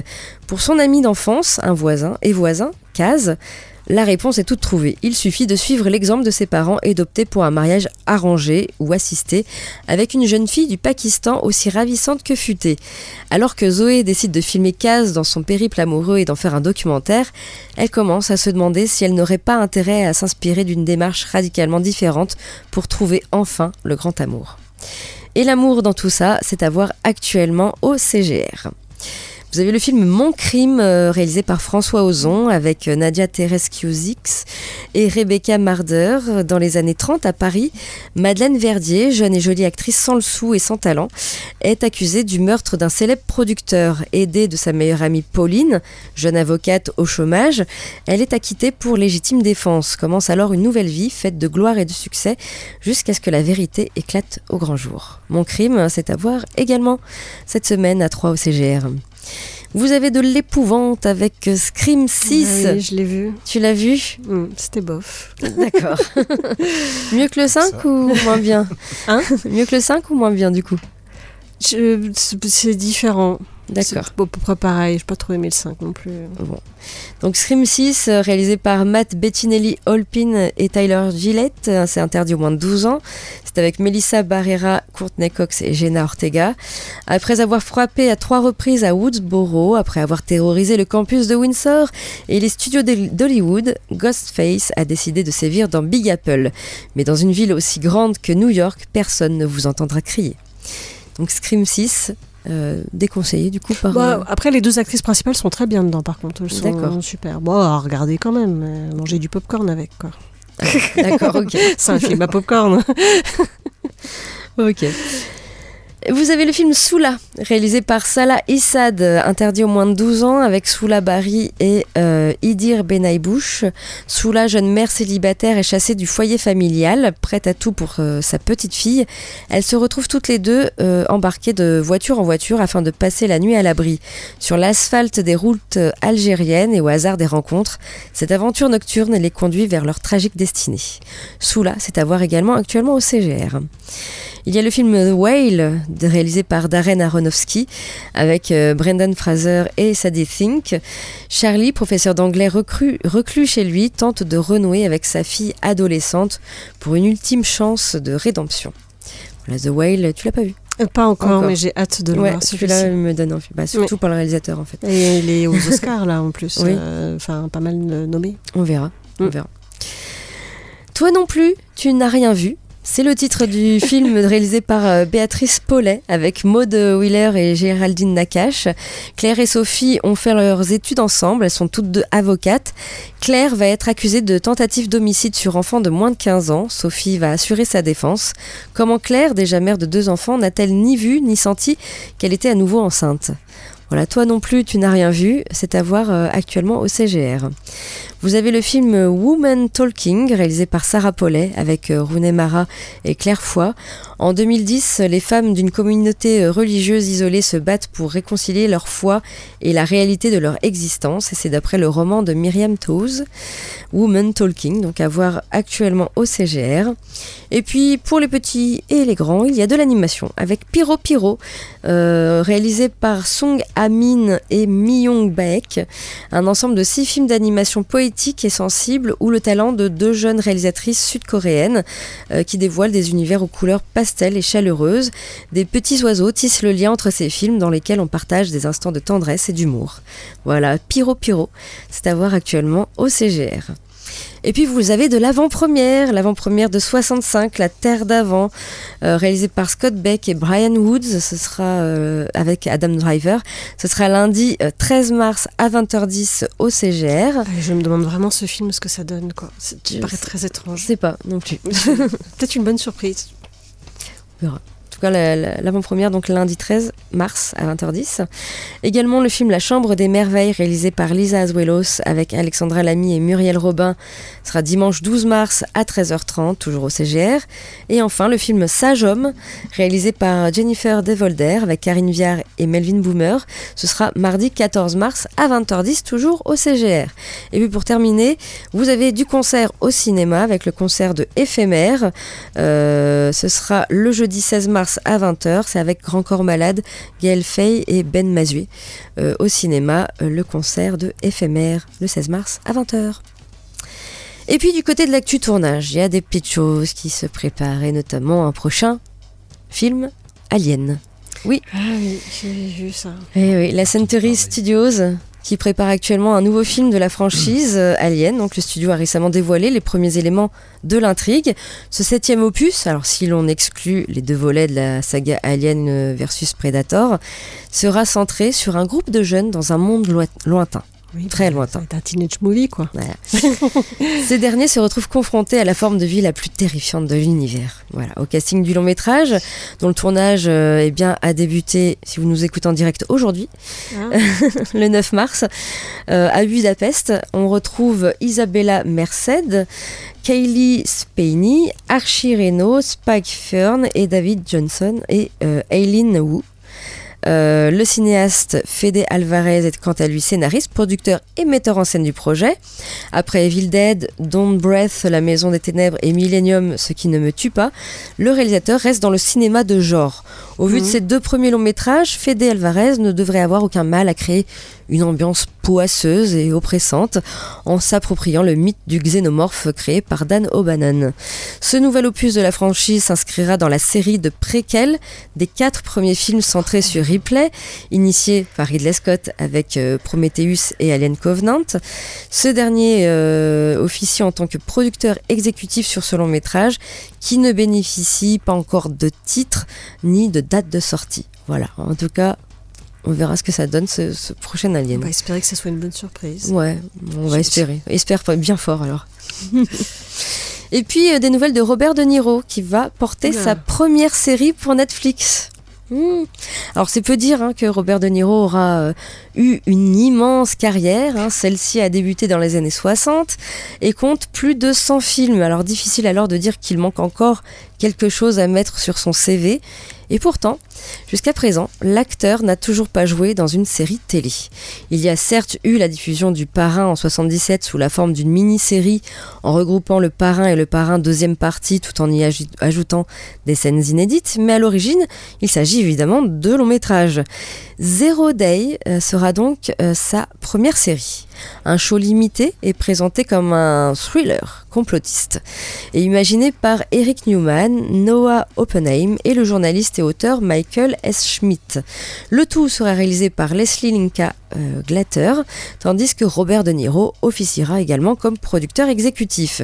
Pour son ami d'enfance, un voisin et voisin, Kaz, la réponse est toute trouvée. Il suffit de suivre l'exemple de ses parents et d'opter pour un mariage arrangé ou assisté avec une jeune fille du Pakistan aussi ravissante que futée. Alors que Zoé décide de filmer Kaz dans son périple amoureux et d'en faire un documentaire, elle commence à se demander si elle n'aurait pas intérêt à s'inspirer d'une démarche radicalement différente pour trouver enfin le grand amour. Et l'amour dans tout ça, c'est à voir actuellement au CGR. Vous avez le film Mon crime, euh, réalisé par François Ozon, avec euh, Nadia Tereskiewicz et Rebecca Marder. Dans les années 30 à Paris, Madeleine Verdier, jeune et jolie actrice sans le sou et sans talent, est accusée du meurtre d'un célèbre producteur. Aidée de sa meilleure amie Pauline, jeune avocate au chômage, elle est acquittée pour légitime défense. Commence alors une nouvelle vie faite de gloire et de succès jusqu'à ce que la vérité éclate au grand jour. Mon crime, c'est à voir également cette semaine à 3 au CGR. Vous avez de l'épouvante avec euh, Scream 6. Ah oui, je l'ai vu. Tu l'as vu? Hmm, C'était bof. D'accord. Mieux que le 5 ou moins bien? Hein? Mieux que le 5 ou moins bien du coup? C'est différent. D'accord. C'est à peu près pareil. Je n'ai pas trop aimé le 5 non plus. Donc Scream 6, euh, réalisé par Matt Bettinelli Holpin et Tyler Gillette, euh, c'est interdit au moins de 12 ans. C'est avec Melissa Barrera, Courtney Cox et Jenna Ortega. Après avoir frappé à trois reprises à Woodsboro, après avoir terrorisé le campus de Windsor et les studios d'Hol- d'Hollywood, Ghostface a décidé de sévir dans Big Apple. Mais dans une ville aussi grande que New York, personne ne vous entendra crier. Donc Scream 6, euh, déconseillé du coup par... Bah, euh, après, les deux actrices principales sont très bien dedans, par contre. Elles D'accord. sont super. Bon, à regarder quand même. euh, Manger du popcorn avec, quoi. D'accord, ok. C'est un film à popcorn. Ok. Vous avez le film Soula, réalisé par Salah Issad, interdit aux moins de 12 ans, avec Soula Bari et euh, Idir Benaibouche. Soula, jeune mère célibataire et chassée du foyer familial, prête à tout pour euh, sa petite fille. Elles se retrouvent toutes les deux euh, embarquées de voiture en voiture afin de passer la nuit à l'abri. Sur l'asphalte des routes algériennes et au hasard des rencontres, cette aventure nocturne les conduit vers leur tragique destinée. Soula, c'est à voir également actuellement au CGR. Il y a le film The Whale, réalisé par Darren Aronofsky, avec euh, Brendan Fraser et Sadie Sink. Charlie, professeur d'anglais reclus chez lui, tente de renouer avec sa fille adolescente pour une ultime chance de rédemption. Voilà, The Whale, tu l'as pas vu? Pas encore, Encore. mais j'ai hâte de le Ouais, voir. celui-là me donne envie. Bah, surtout Oui. par le réalisateur, en fait. Et il est aux Oscars, là, en plus. Oui. Euh, Enfin, pas mal nommé. On verra. On Mm. verra. Toi non plus, tu n'as rien vu. C'est le titre du film réalisé par euh, Béatrice Paulet avec Maud Wheeler et Géraldine Nakache. Claire et Sophie ont fait leurs études ensemble, elles sont toutes deux avocates. Claire va être accusée de tentative d'homicide sur enfant de moins de 15 ans. Sophie va assurer sa défense. Comment Claire, déjà mère de deux enfants, n'a-t-elle ni vu ni senti qu'elle était à nouveau enceinte? Voilà, toi non plus, tu n'as rien vu, c'est à voir euh, actuellement au CGR. Vous avez le film Woman Talking, réalisé par Sarah Paulet, avec euh, Rooney Mara et Claire Foy. En 2010, les femmes d'une communauté euh, religieuse isolée se battent pour réconcilier leur foi et la réalité de leur existence, et c'est d'après le roman de Myriam Toews, Woman Talking, donc à voir actuellement au CGR. Et puis, pour les petits et les grands, il y a de l'animation, avec Pyro Pyro, euh, réalisé par Song Amin et Myung Baek, un ensemble de six films d'animation poétique et sensible où le talent de deux jeunes réalisatrices sud-coréennes euh, qui dévoilent des univers aux couleurs pastel et chaleureuses. Des petits oiseaux tissent le lien entre ces films dans lesquels on partage des instants de tendresse et d'humour. Voilà, Pyro Pyro, c'est à voir actuellement au CGR. Et puis vous avez de l'avant-première, l'avant-première de 65, La Terre d'avant, euh, réalisée par Scott Beck et Brian Woods. Ce sera euh, avec Adam Driver. Ce sera lundi euh, 13 mars à 20h10 au CGR. Ah, Je me demande vraiment ce film, ce que ça donne. Quoi. Ça Je paraît très Je étrange. sais pas non plus. Peut-être une bonne surprise. En tout cas, la- la- l'avant-première, donc lundi 13 mars à 20h10. Également le film La Chambre des Merveilles, réalisé par Lisa Azuelos avec Alexandra Lamy et Muriel Robin, sera dimanche 12 mars à 13h30, toujours au CGR. Et enfin, le film Sage Homme, réalisé par Jennifer Devolder avec Karine Viard et Melvin Boomer, ce sera mardi 14 mars à 20h10, toujours au CGR. Et puis pour terminer, vous avez du concert au cinéma avec le concert de Éphémère. Euh, ce sera le jeudi 16 mars à 20h. C'est avec Grand Corps Malade, Gaël Fay et Ben Mazué. Euh, au cinéma, euh, le concert de Éphémère le 16 mars à 20h. Et puis du côté de l'actu tournage, il y a des petites choses qui se préparent et notamment un prochain film Alien. Ah oui, j'ai vu ça. Eh oui, la Century Studios qui prépare actuellement un nouveau film de la franchise euh, Alien. Donc le studio a récemment dévoilé les premiers éléments de l'intrigue. Ce septième opus, alors si l'on exclut les deux volets de la saga Alien euh, versus Predator, sera centré sur un groupe de jeunes dans un monde loi- lointain. Oui, Très bah, lointain. C'est un teenage movie, quoi. Voilà. Ces derniers se retrouvent confrontés à la forme de vie la plus terrifiante de l'univers. Voilà. Au casting du long métrage, dont le tournage euh, eh bien, a débuté, si vous nous écoutez en direct aujourd'hui, Ah. le 9 mars, euh, à Budapest, on retrouve Isabella Merced, Kaylee Spaney, Archie Reno, Spike Fern et David Johnson et euh, Aileen Wu. Euh, le cinéaste Fede Alvarez est quant à lui scénariste, producteur et metteur en scène du projet. Après Evil Dead, Don't Breath, La Maison des Ténèbres et Millennium, Ce qui ne me tue pas, le réalisateur reste dans le cinéma de genre. Au vu de Mhm. ses deux premiers longs métrages, Fede Alvarez ne devrait avoir aucun mal à créer une ambiance poisseuse et oppressante en s'appropriant le mythe du xénomorphe créé par Dan O'Bannon. Ce nouvel opus de la franchise s'inscrira dans la série de préquels des quatre premiers films centrés sur Ripley, initiés par Ridley Scott avec euh, Prometheus et Alien Covenant. Ce dernier euh, officie en tant que producteur exécutif sur ce long métrage qui ne bénéficie pas encore de titre ni de date de sortie. Voilà, en tout cas, on verra ce que ça donne ce, ce prochain On Alien. va espérer que ça soit une bonne surprise. Ouais, on va espérer. Espère bien fort alors. Et puis euh, des nouvelles de Robert De Niro qui va porter Oula. sa première série pour Netflix. Hmm. Alors c'est peu dire hein, que Robert De Niro aura euh, eu une immense carrière. hein. Celle-ci a débuté dans les années 60 et compte plus de 100 films. Alors difficile alors de dire qu'il manque encore quelque chose à mettre sur son CV. Et pourtant, jusqu'à présent, l'acteur n'a toujours pas joué dans une série télé. Il y a certes eu la diffusion du Parrain en 77 sous la forme d'une mini-série en regroupant le Parrain et le Parrain deuxième partie tout en y ajoutant des scènes inédites, mais à l'origine, il s'agit évidemment de long métrage. Zero Day euh, sera donc euh, sa première série. Un show limité est présenté comme un thriller complotiste et imaginé par Eric Newman, Noah Oppenheim et le journaliste et auteur Michael S. Schmidt. Le tout sera réalisé par Leslie Linka euh, Glatter, tandis que Robert De Niro officiera également comme producteur exécutif.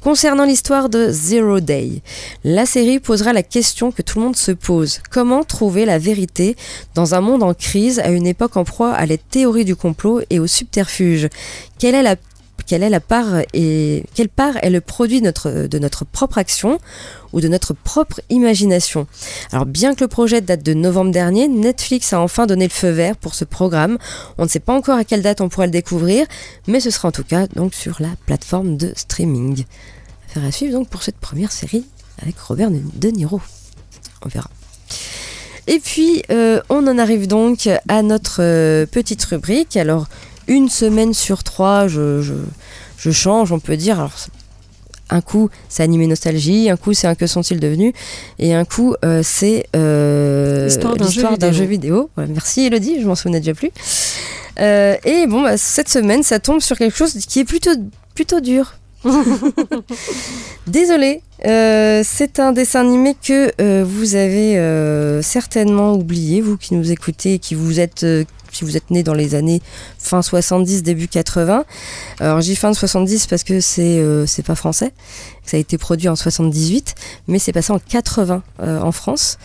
Concernant l'histoire de Zero Day, la série posera la question que tout le monde se pose. Comment trouver la vérité dans un monde en crise à une époque en proie à les théories du complot et au subterfuge? Quelle est la quelle est la part et quelle part est le produit de notre, propre action ou de notre propre imagination. Alors bien que le projet date de novembre dernier, Netflix a enfin donné le feu vert pour ce programme. On ne sait pas encore à quelle date on pourra le découvrir, mais ce sera en tout cas sur la plateforme de streaming. Affaire à suivre donc pour cette première série avec Robert De Niro. On verra. Et puis, euh, on en arrive donc à notre euh, petite rubrique. Alors, une semaine sur trois, je, je, je change, on peut dire. Alors, un coup, c'est animé nostalgie, un coup, c'est un que sont-ils devenus, et un coup, euh, c'est euh, L'histoire d'un jeu vidéo. jeu vidéo. Voilà, merci Elodie, je m'en souvenais déjà plus. Euh, et bon, bah, cette semaine, ça tombe sur quelque chose qui est plutôt, plutôt dur. Désolée, c'est un dessin animé que vous avez certainement oublié, vous qui nous écoutez, qui vous êtes, si vous êtes né dans les années fin 70, début 80. Alors j'ai fin de 70 parce que c'est euh, c'est pas français, ça a été produit en 78, mais c'est passé en 80 euh, en France.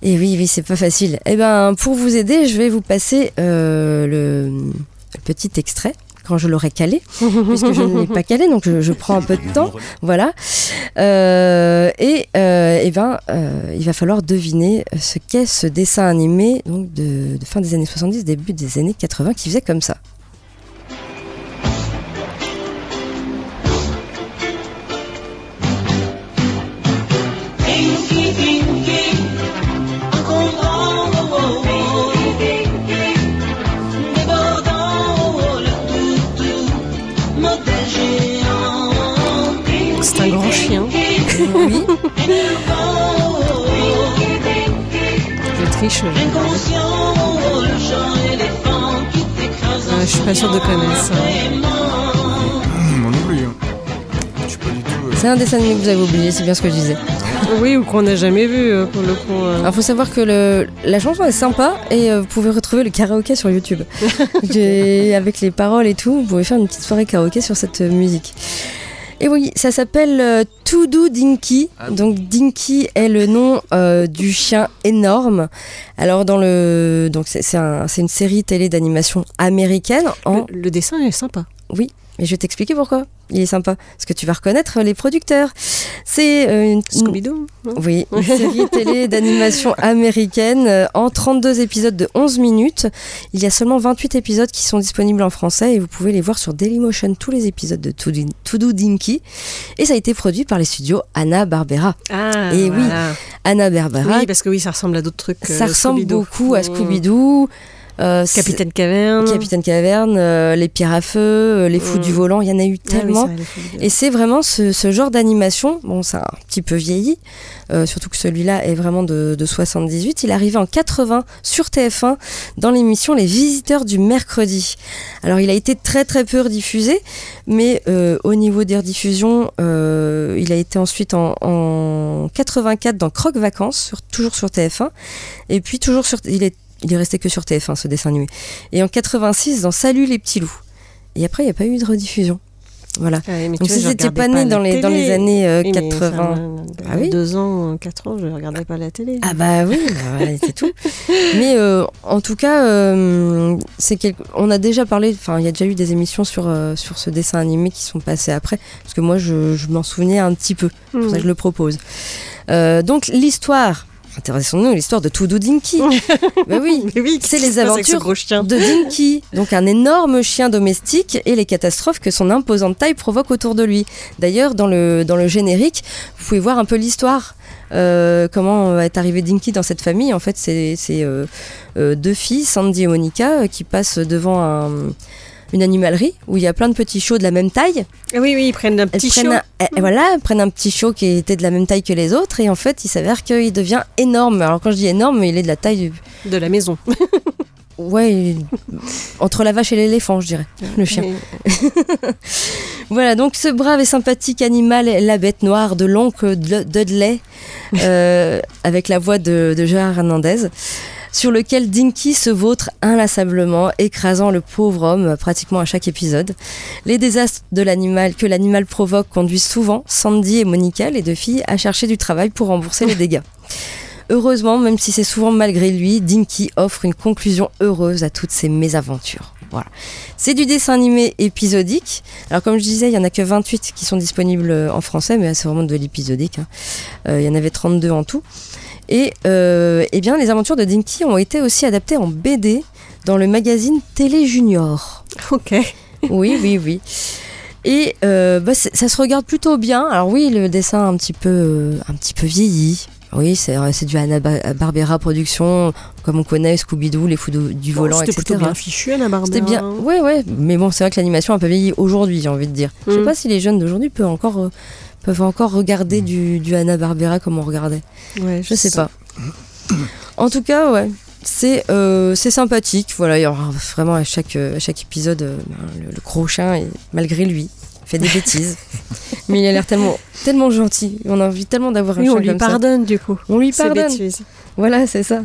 Et oui, oui, c'est pas facile. Eh ben, pour vous aider, je vais vous passer euh, le petit extrait quand je l'aurai calé, puisque je ne l'ai pas calé, donc je, prends un peu de temps. Voilà. Euh, et euh, eh ben, euh, il va falloir deviner ce qu'est ce dessin animé de fin des années 70, début des années 80, qui faisait comme ça. Je Euh, suis pas sûre de connaître ça. Moi non plus. hein. Je suis pas du tout. euh, C'est un dessin animé que vous avez oublié, c'est bien ce que je disais. Oui, ou qu'on n'a jamais vu euh, pour le coup. euh. Alors faut savoir que le, la chanson est sympa et euh, vous pouvez retrouver le karaoké sur YouTube. J'ai- avec les paroles et tout, vous pouvez faire une petite soirée karaoké sur cette euh, musique. Et oui, ça s'appelle euh, To Do Dinky. Donc Dinky est le nom euh, du chien énorme. Alors dans le donc c'est c'est un- c'est une série télé d'animation américaine en Le, le dessin est sympa. Oui, mais je vais t'expliquer pourquoi. Il est sympa. Parce que tu vas reconnaître les producteurs. C'est euh, une, Scooby-Doo. hein. oui, une série télé d'animation américaine euh, en 32 épisodes de 11 minutes. Il y a seulement 28 épisodes qui sont disponibles en français et vous pouvez les voir sur Dailymotion, tous les épisodes de To Do Dinky. Et ça a été produit par les studios Hanna-Barbera. Ah, Et oui, voilà. Hanna-Barbera, Oui, parce que oui, ça ressemble à d'autres trucs. ça euh, ressemble beaucoup à Mmh. Scooby-Doo. euh, Capitaine Caverne. Capitaine Caverne, euh, les pierres à feu, euh, les fous du volant, il y en a eu Ah oui, tellement. Et c'est vraiment ce, ce genre d'animation, bon ça a un petit peu vieilli, euh, surtout que celui-là est vraiment de, de 78, il arrivé en 80 sur TF1 dans l'émission Les Visiteurs du mercredi. Alors il a été très très peu rediffusé, mais euh, au niveau des rediffusions, euh, il a été ensuite en, en 84 dans Croque Vacances, sur- toujours sur TF1, et puis toujours sur... Il est, il est resté que sur TF1 ce dessin animé. Et en 86 dans Salut les petits loups. Et après il n'y a pas eu de rediffusion. Voilà. Ah oui, mais Donc vois, si regardais pas né la dans les, dans télé. les années euh, Oui, mais 80. ça, Ah oui Deux ans, quatre ans, je ne regardais pas la télé. Ah bah oui, bah ouais, c'est tout. Mais euh, en tout cas, euh, c'est quelque... on a déjà parlé, enfin il y a déjà eu des émissions sur, euh, sur ce dessin animé qui sont passées après, parce que moi je, je m'en souvenais un petit peu, c'est pour ça que je le propose. Euh, donc l'histoire, intéressons-nous, l'histoire de Toodoo Dinky. oui, c'est les ce aventures de Dinky, donc un énorme chien domestique et les catastrophes que son imposante taille provoque autour de lui. D'ailleurs, dans le, dans le générique, vous pouvez voir un peu l'histoire. Euh, comment est arrivé Dinky dans cette famille En fait, c'est c'est, euh, euh, deux filles, Sandy et Monica, euh, qui passent devant un- une animalerie où il y a plein de petits chiots de la même taille. Ah Oui, oui, ils prennent un petit prennent chiot. un, eh, voilà, elles prennent un petit chiot qui était de la même taille que les autres et en fait, il s'avère qu'il devient énorme. Alors quand je dis énorme, il est de la taille du, de la maison. Ouais, il- entre la vache et l'éléphant, je dirais, le chien. Voilà, donc ce brave et sympathique animal la bête noire de l'oncle Dl- Dudley, euh, avec la voix de, de Gérard Hernandez, sur lequel Dinky se vautre inlassablement, écrasant le pauvre homme pratiquement à chaque épisode. Les désastres que l'animal provoque conduisent souvent Sandy et Monica, les deux filles, à chercher du travail pour rembourser les dégâts. Heureusement, même si c'est souvent malgré lui, Dinky offre une conclusion heureuse à toutes ces mésaventures. Voilà. C'est du dessin animé épisodique. Alors comme je disais, il y en a que 28 qui sont disponibles en français, mais c'est vraiment de l'épisodique. hein. Euh, il y en avait 32 en tout. Et euh, eh bien, les aventures de Dinky ont été aussi adaptées en BD dans le magazine Télé Junior. Ok. Oui, oui, oui. Et euh, bah, ça se regarde plutôt bien. Alors oui, le dessin a un petit peu, euh, un petit peu vieilli. Oui, c'est du Hanna-Barbera production, comme on connaît Scooby-Doo, les fous du, du Bon, volant, C'était etc. plutôt bien fichu, Anna Barbara. C'était bien. Ouais, ouais. Mais bon, c'est vrai que l'animation a un peu vieilli aujourd'hui, j'ai envie de dire. Je sais Mm. pas si les jeunes d'aujourd'hui peuvent encore, euh, peuvent encore regarder du, du Hanna-Barbera comme on regardait. Ouais, Je sais pas. En tout cas, ouais. C'est euh, sympathique. Voilà, il y aura vraiment à chaque, euh, à chaque épisode, euh, ben, le, le gros chien, et malgré lui, fait des bêtises. Mais il a l'air tellement, tellement gentil. On a envie tellement d'avoir un Oui, on lui comme ça. pardonne du coup. On lui pardonne. bêtises. Voilà, c'est ça.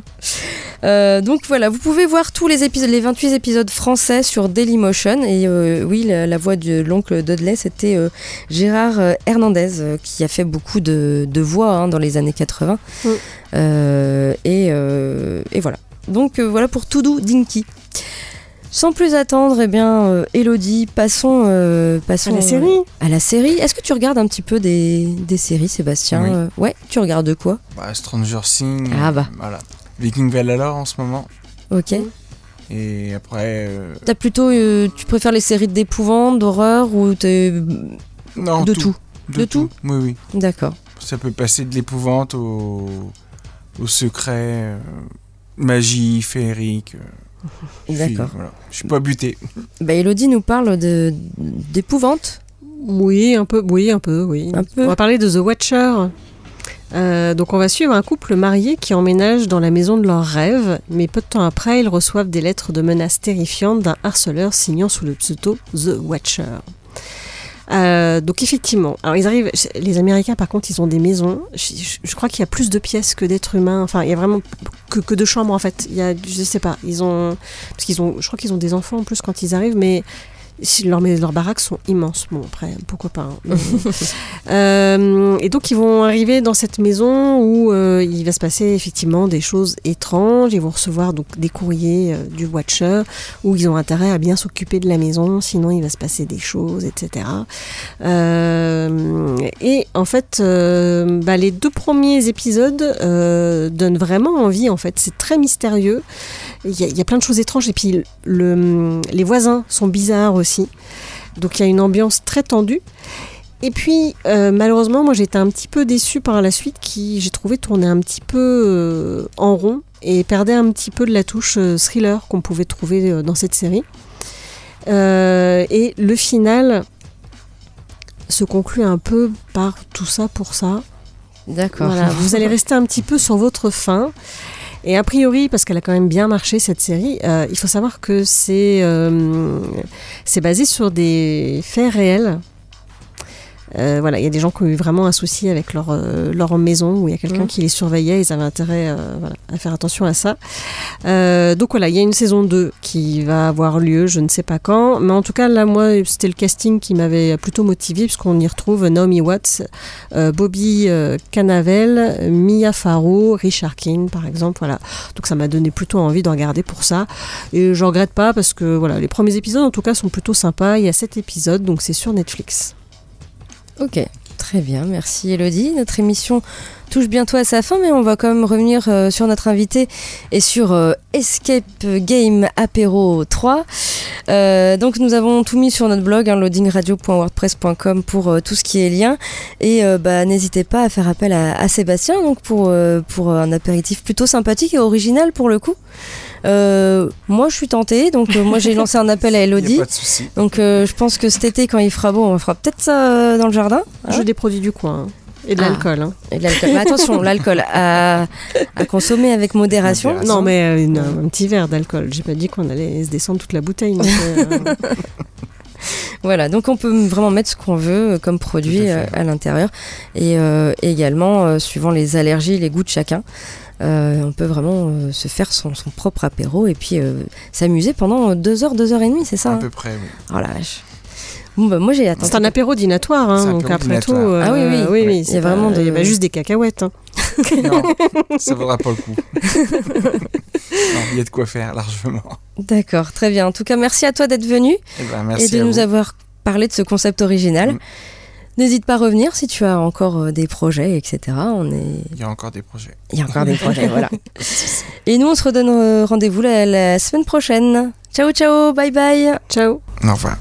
Euh, donc voilà, vous pouvez voir tous les épisodes, les 28 épisodes français sur Dailymotion. Et euh, oui, la, la voix de l'oncle Dudley, c'était euh, Gérard Hernandez, euh, qui a fait beaucoup de, de voix hein, dans les années 80. Mm. Euh, et, euh, et voilà. Donc euh, voilà pour Toudou Dinky. Sans plus attendre, eh bien, euh, Elodie, passons, euh, passons À la série à la série. Est-ce que tu regardes un petit peu des, des séries, Sébastien Oui. Euh, Ouais, tu regardes de quoi? Bah, Stranger Things. Ah bah. Voilà. Viking Valhalla en ce moment. Ok. Et après. euh, T'as plutôt, euh, tu préfères les séries d'épouvante, d'horreur ou t'es non, de tout, De tout Oui, oui. D'accord. Ça peut passer de l'épouvante au, au secret, euh, magie, féerique. euh, D'accord. voilà. Je suis pas buté. Bah, Elodie nous parle de d'épouvante. Oui, un peu, oui, un peu, oui. Un peu. On va parler de The Watcher. Euh, donc on va suivre un couple marié qui emménage dans la maison de leurs rêves, mais peu de temps après, ils reçoivent des lettres de menaces terrifiantes d'un harceleur signant sous le pseudo The Watcher. Euh, donc effectivement, alors ils arrivent. Les Américains, par contre, ils ont des maisons. Je, crois qu'il y a plus de pièces que d'êtres humains. Enfin, il y a vraiment que, que de chambres en fait. Il y a, je sais pas. Ils ont parce qu'ils ont. Je crois qu'ils ont des enfants en plus quand ils arrivent, mais si- leurs, leurs baraques sont immenses. Bon, après, pourquoi pas. hein. Euh, et donc, ils vont arriver dans cette maison où euh, il va se passer effectivement des choses étranges. Ils vont recevoir donc des courriers euh, du Watcher où ils ont intérêt à bien s'occuper de la maison, sinon il va se passer des choses, etc. Euh, et en fait, euh, bah, les deux premiers épisodes donnent vraiment envie. En fait, c'est très mystérieux. Il y, a, plein de choses étranges et puis le, les voisins sont bizarres aussi. Donc il y a une ambiance très tendue. Et puis, euh, malheureusement, moi j'ai été un petit peu déçue par la suite qui, j'ai trouvé, tournait un petit peu euh, en rond et perdait un petit peu de la touche euh, thriller qu'on pouvait trouver dans cette série. Et le final se conclut un peu par tout ça pour ça. D'accord. Voilà, vous allez rester un petit peu sur votre faim. Et a priori, parce qu'elle a quand même bien marché cette série, euh, il faut savoir que c'est euh, c'est basé sur des faits réels. Euh, voilà, il y a des gens qui ont eu vraiment un souci avec leur, euh, leur maison où il y a quelqu'un Mhm. qui les surveillait, ils avaient intérêt euh, voilà, à faire attention à ça. Donc voilà, il y a une saison 2 qui va avoir lieu, je ne sais pas quand, mais en tout cas là, moi, c'était le casting qui m'avait plutôt motivé puisqu'on y retrouve Naomi Watts, Bobby Cannavale, Mia Farrow, Richard King par exemple, voilà. Donc ça m'a donné plutôt envie de regarder pour ça. Et je regrette pas parce que voilà, les premiers épisodes en tout cas sont plutôt sympas. Il y a 7 épisodes, donc c'est sur Netflix. Ok, très bien, merci Elodie. Notre émission touche bientôt à sa fin, mais on va quand même revenir euh, sur notre invité et sur euh, Escape Game Apéro 3. Euh, donc nous avons tout mis sur notre blog, hein, loadingradio.wordpress.com pour tout ce qui est lien. Et bah, n'hésitez pas à faire appel à, à Sébastien donc pour, pour un apéritif plutôt sympathique et original pour le coup. Euh, moi je suis tentée, donc euh, moi j'ai lancé un appel à Elodie. a pas de souci. Donc euh, je pense que cet été, quand il fera beau, on fera peut-être ça dans le jardin. hein, Je des produits du coin hein, et de Ah. l'alcool. hein. et de l'alcool. Mais attention, l'alcool à, à consommer avec modération. Modération. Non, mais euh, une- un petit verre d'alcool. J'ai pas dit qu'on allait se descendre toute la bouteille. donc, euh, Voilà, donc on peut vraiment mettre ce qu'on veut comme produit à l'intérieur. Et euh, également, euh, suivant les allergies, les goûts de chacun, on peut vraiment euh, se faire son, son propre apéro et puis euh, s'amuser pendant deux heures, deux heures et demie, c'est ça À hein peu près, oui. Oh la vache. Bon, bah, moi j'ai attendu. c'est un apéro dinatoire, hein, donc apéro après tout. dînatoire. euh, Ah oui, oui. oui, Il oui. y a c'est vraiment pas- de- Il y a pas juste des cacahuètes. hein. Non, ça vaudra pas le coup. Il y a de quoi faire largement. D'accord, très bien. En tout cas, merci à toi d'être venu Eh ben, merci et de nous vous. avoir parlé de ce concept original. Mm. N'hésite pas à revenir si tu as encore euh, des projets, etc. On est... Il y a encore des projets. Il y a encore des projets, voilà. Et nous, on se redonne euh, rendez-vous la, la semaine prochaine. Ciao, ciao, bye bye. Ciao. Au revoir.